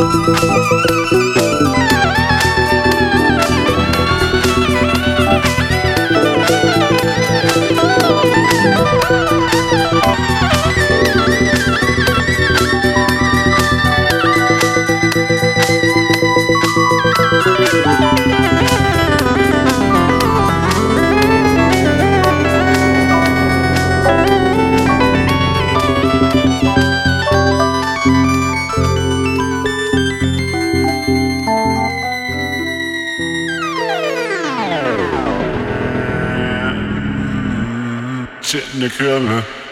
Música Technicolor.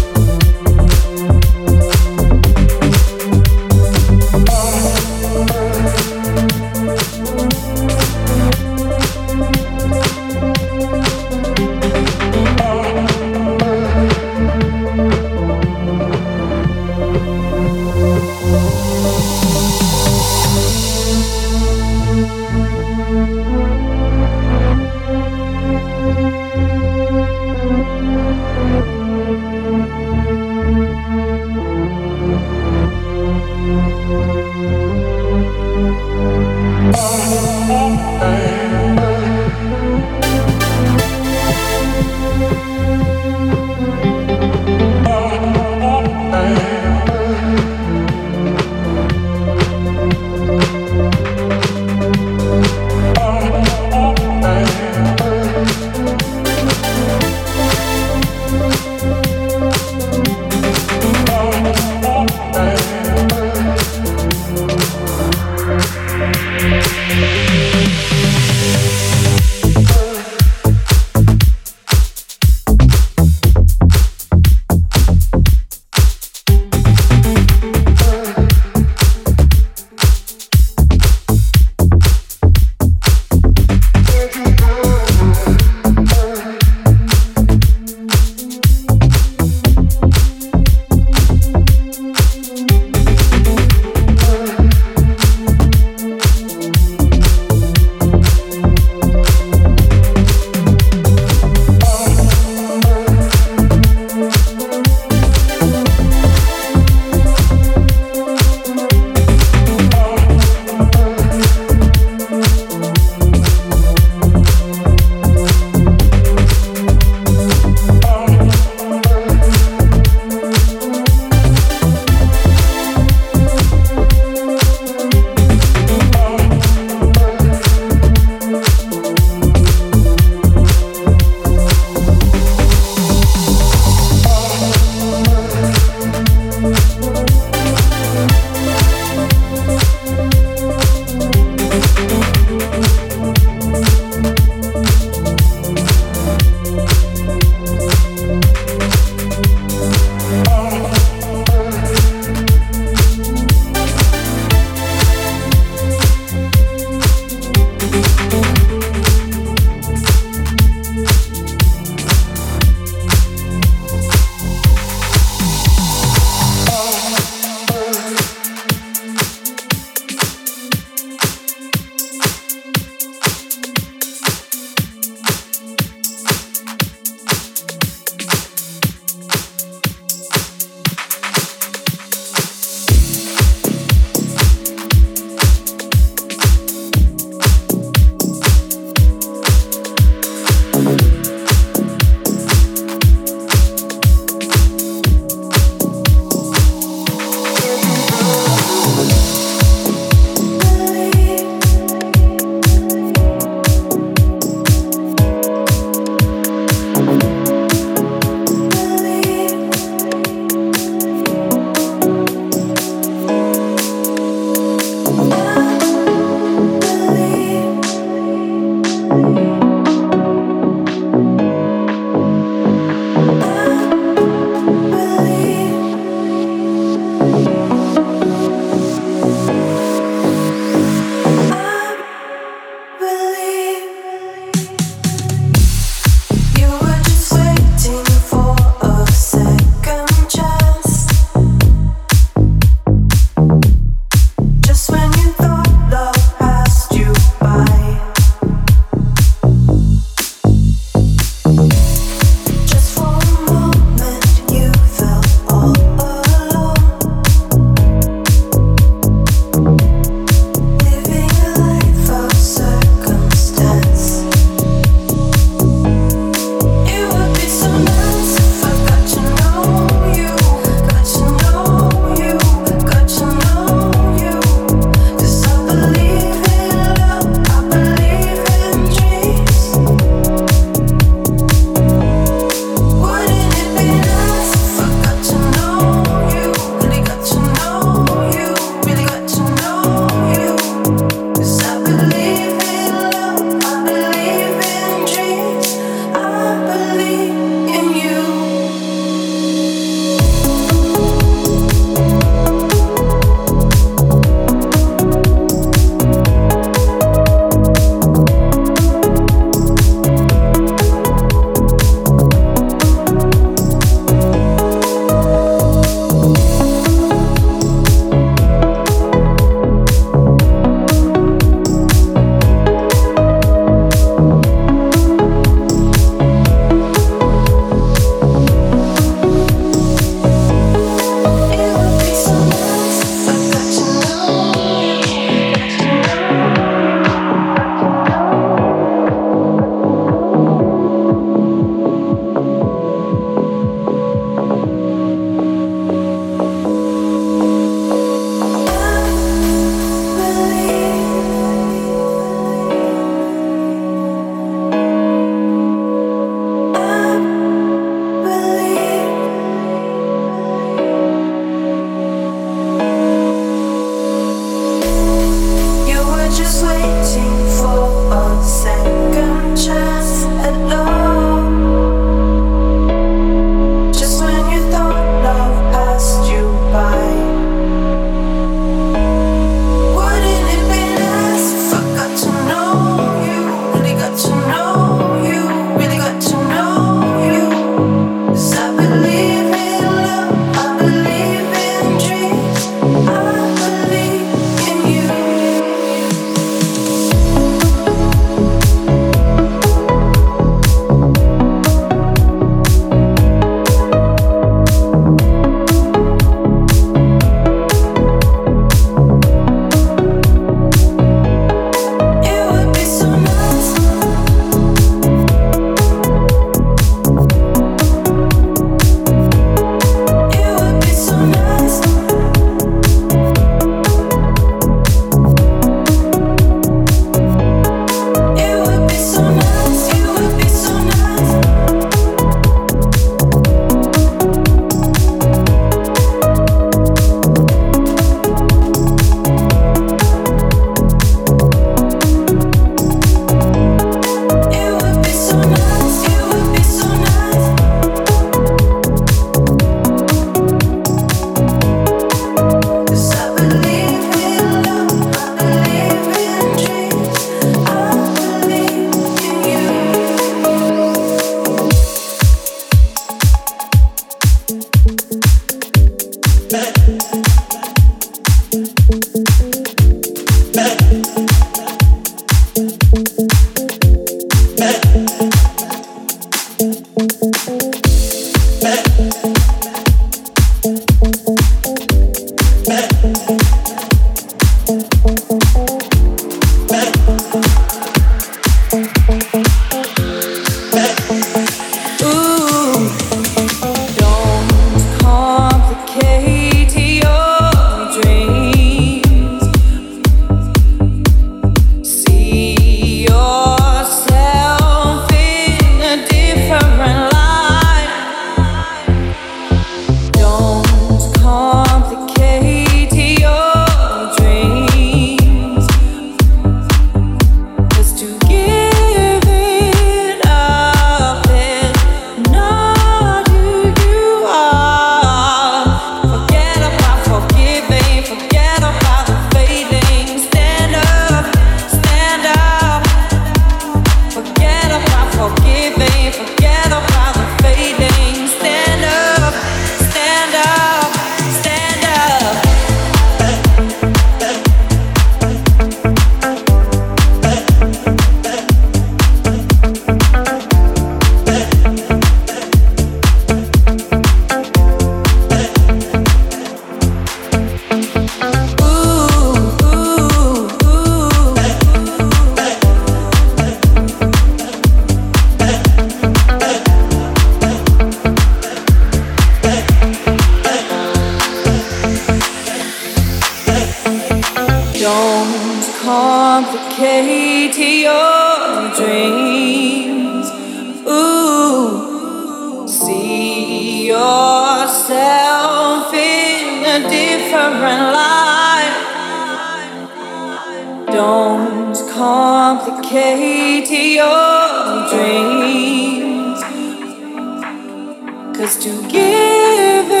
Cause to give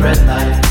red light.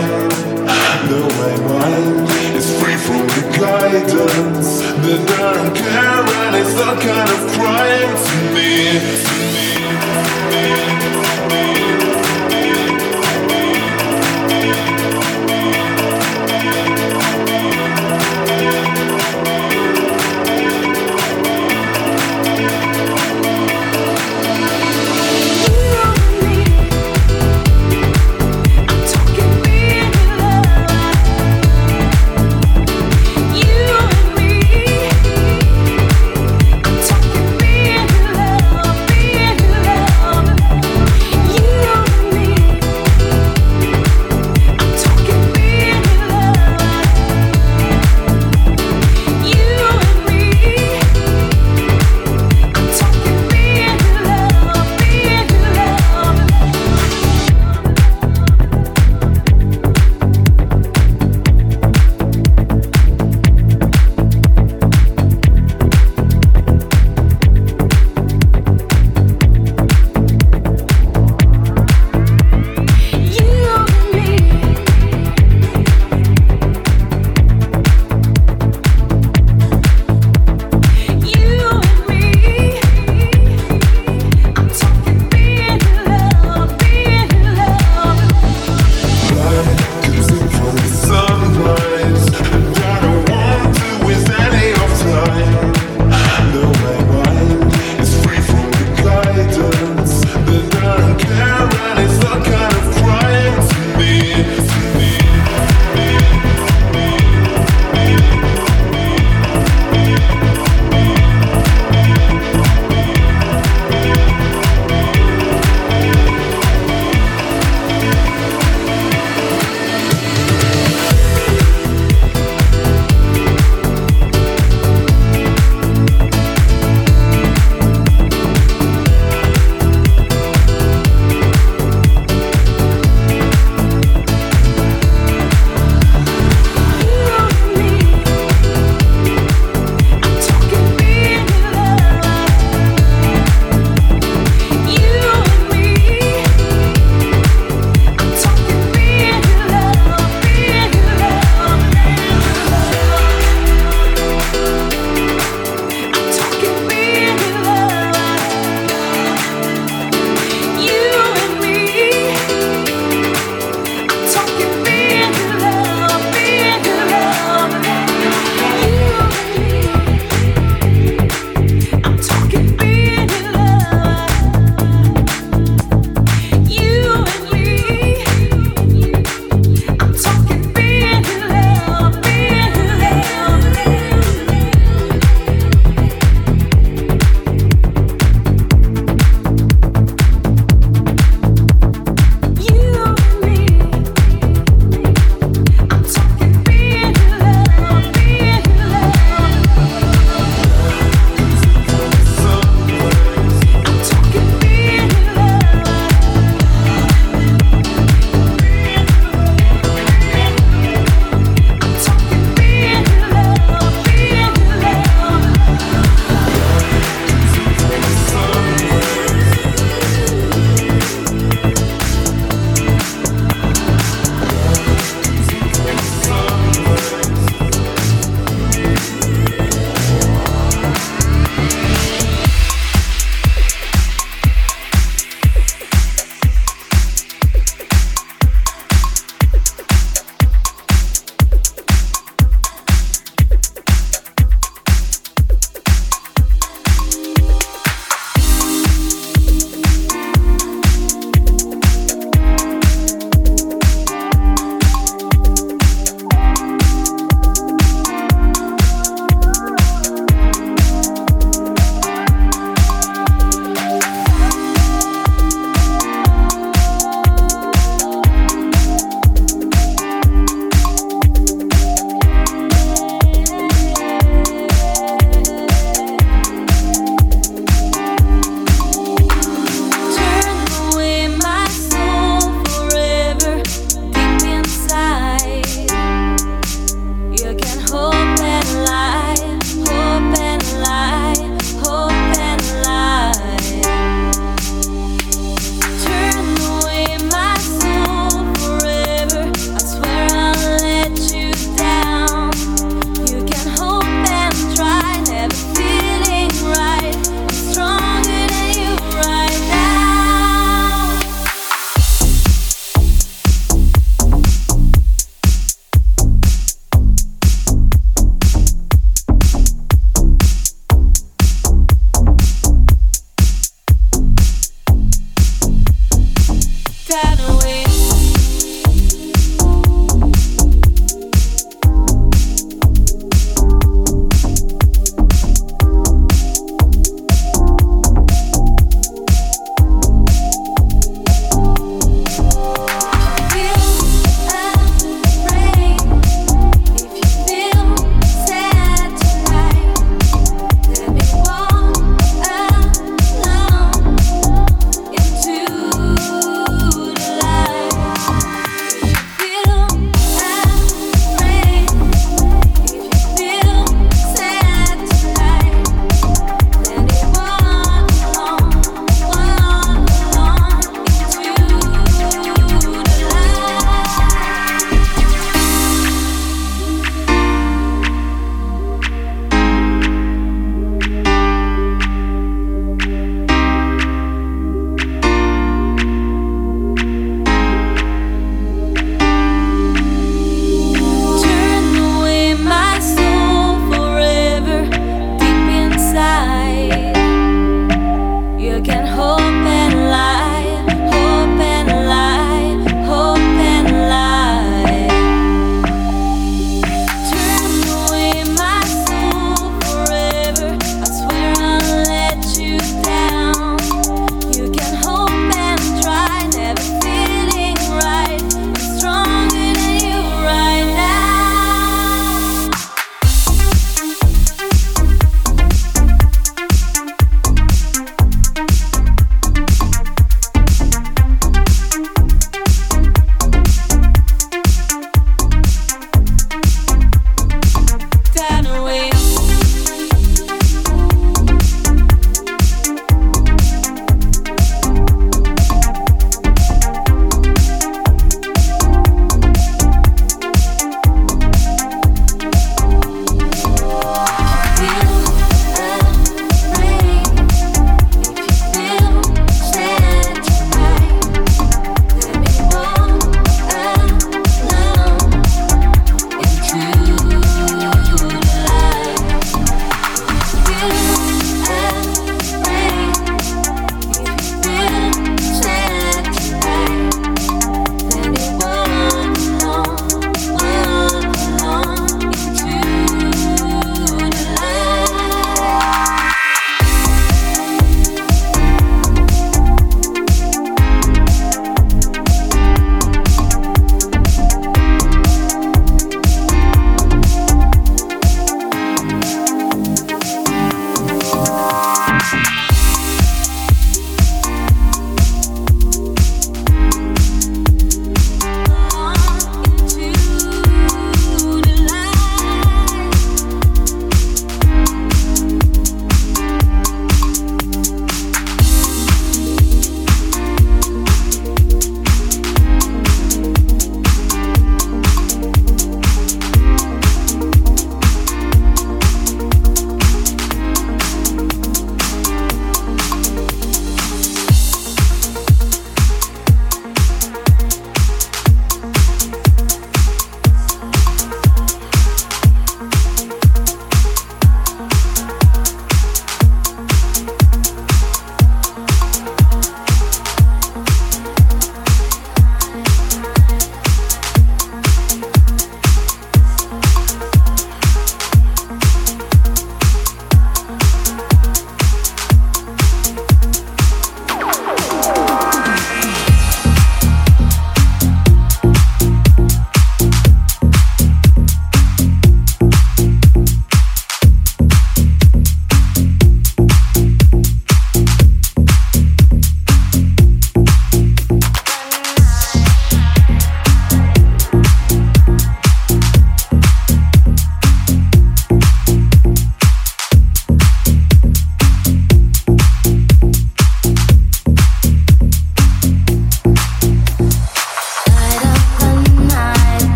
Now my mind is free from the guidance. that I don't care, kind of crime to me. To me, to me, to me.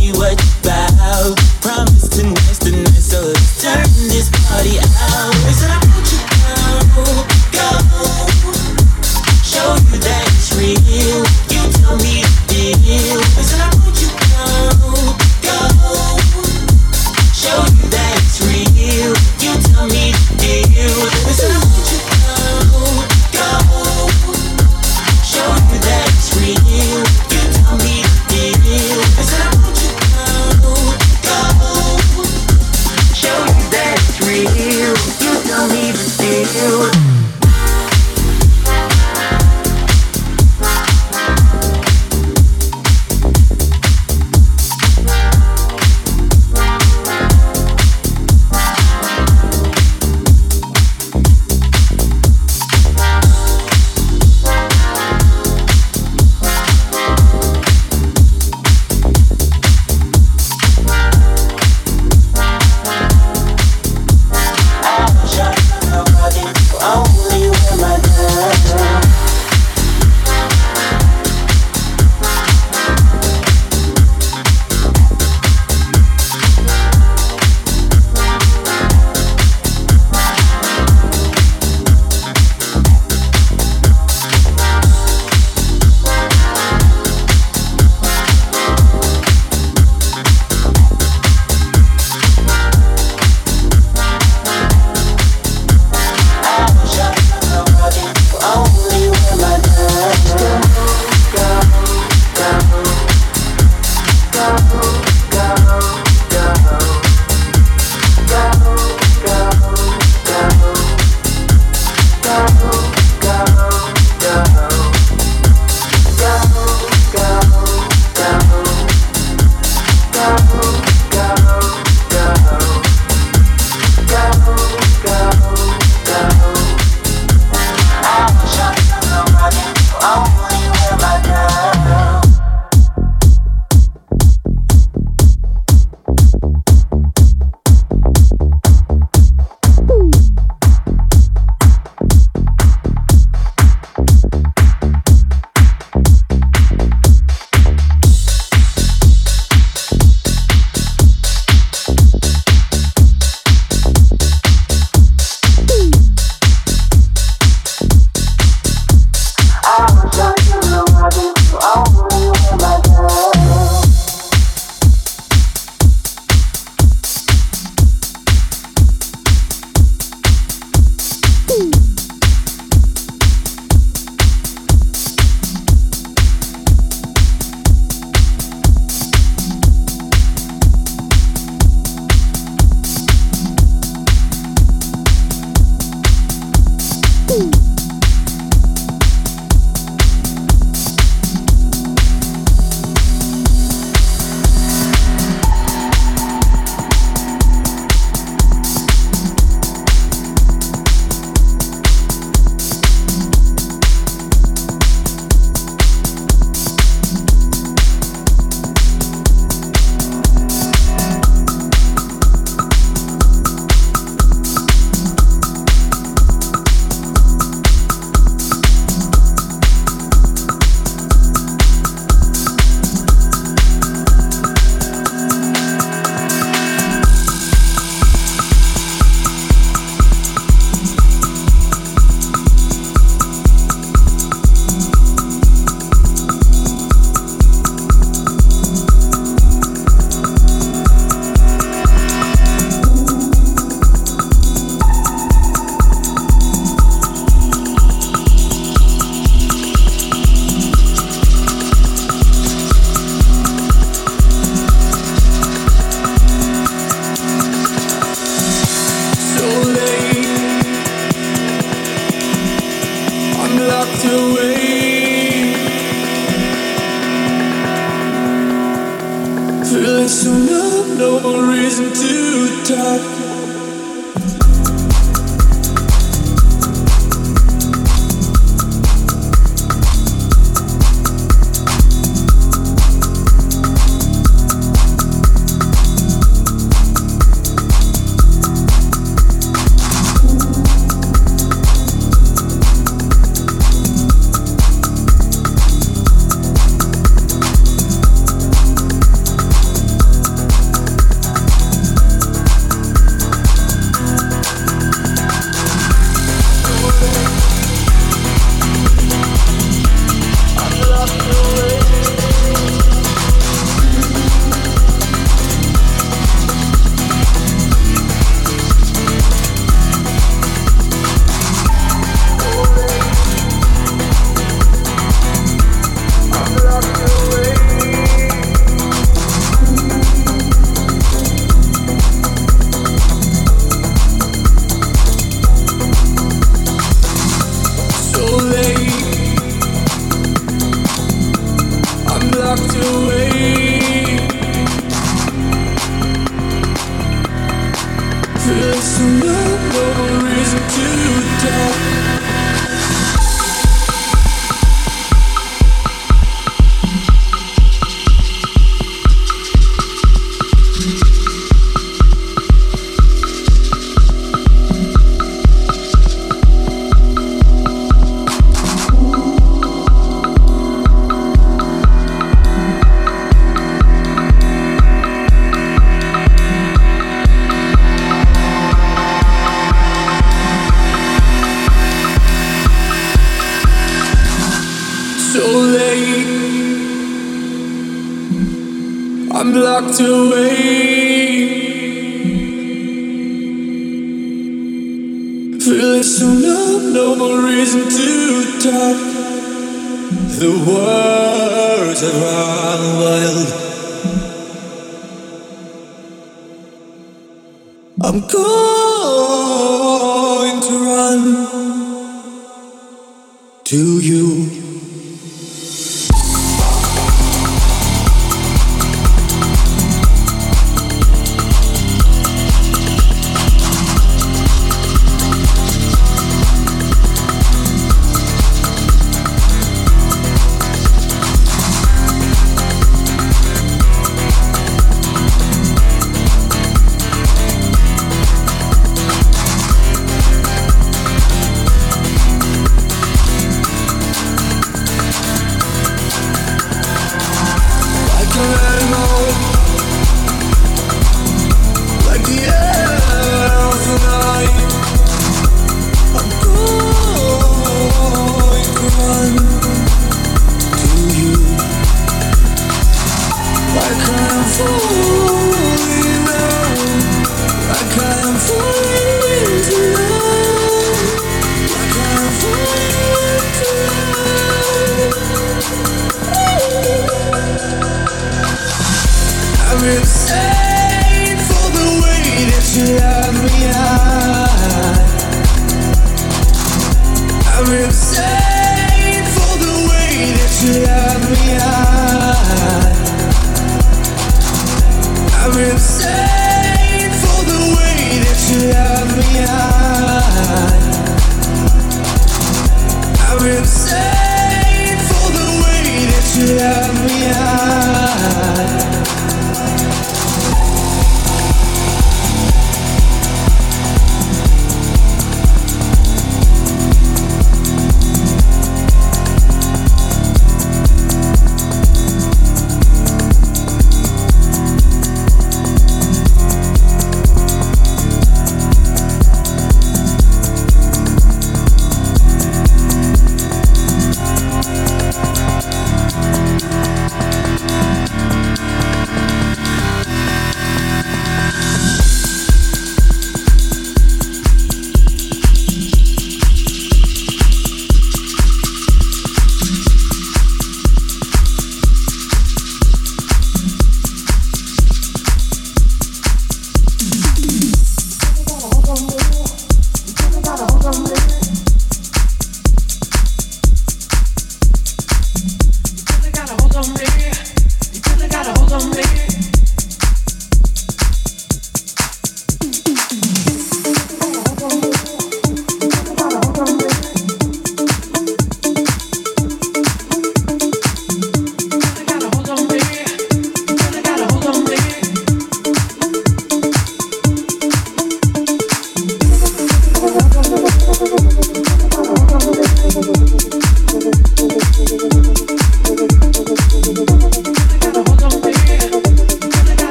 You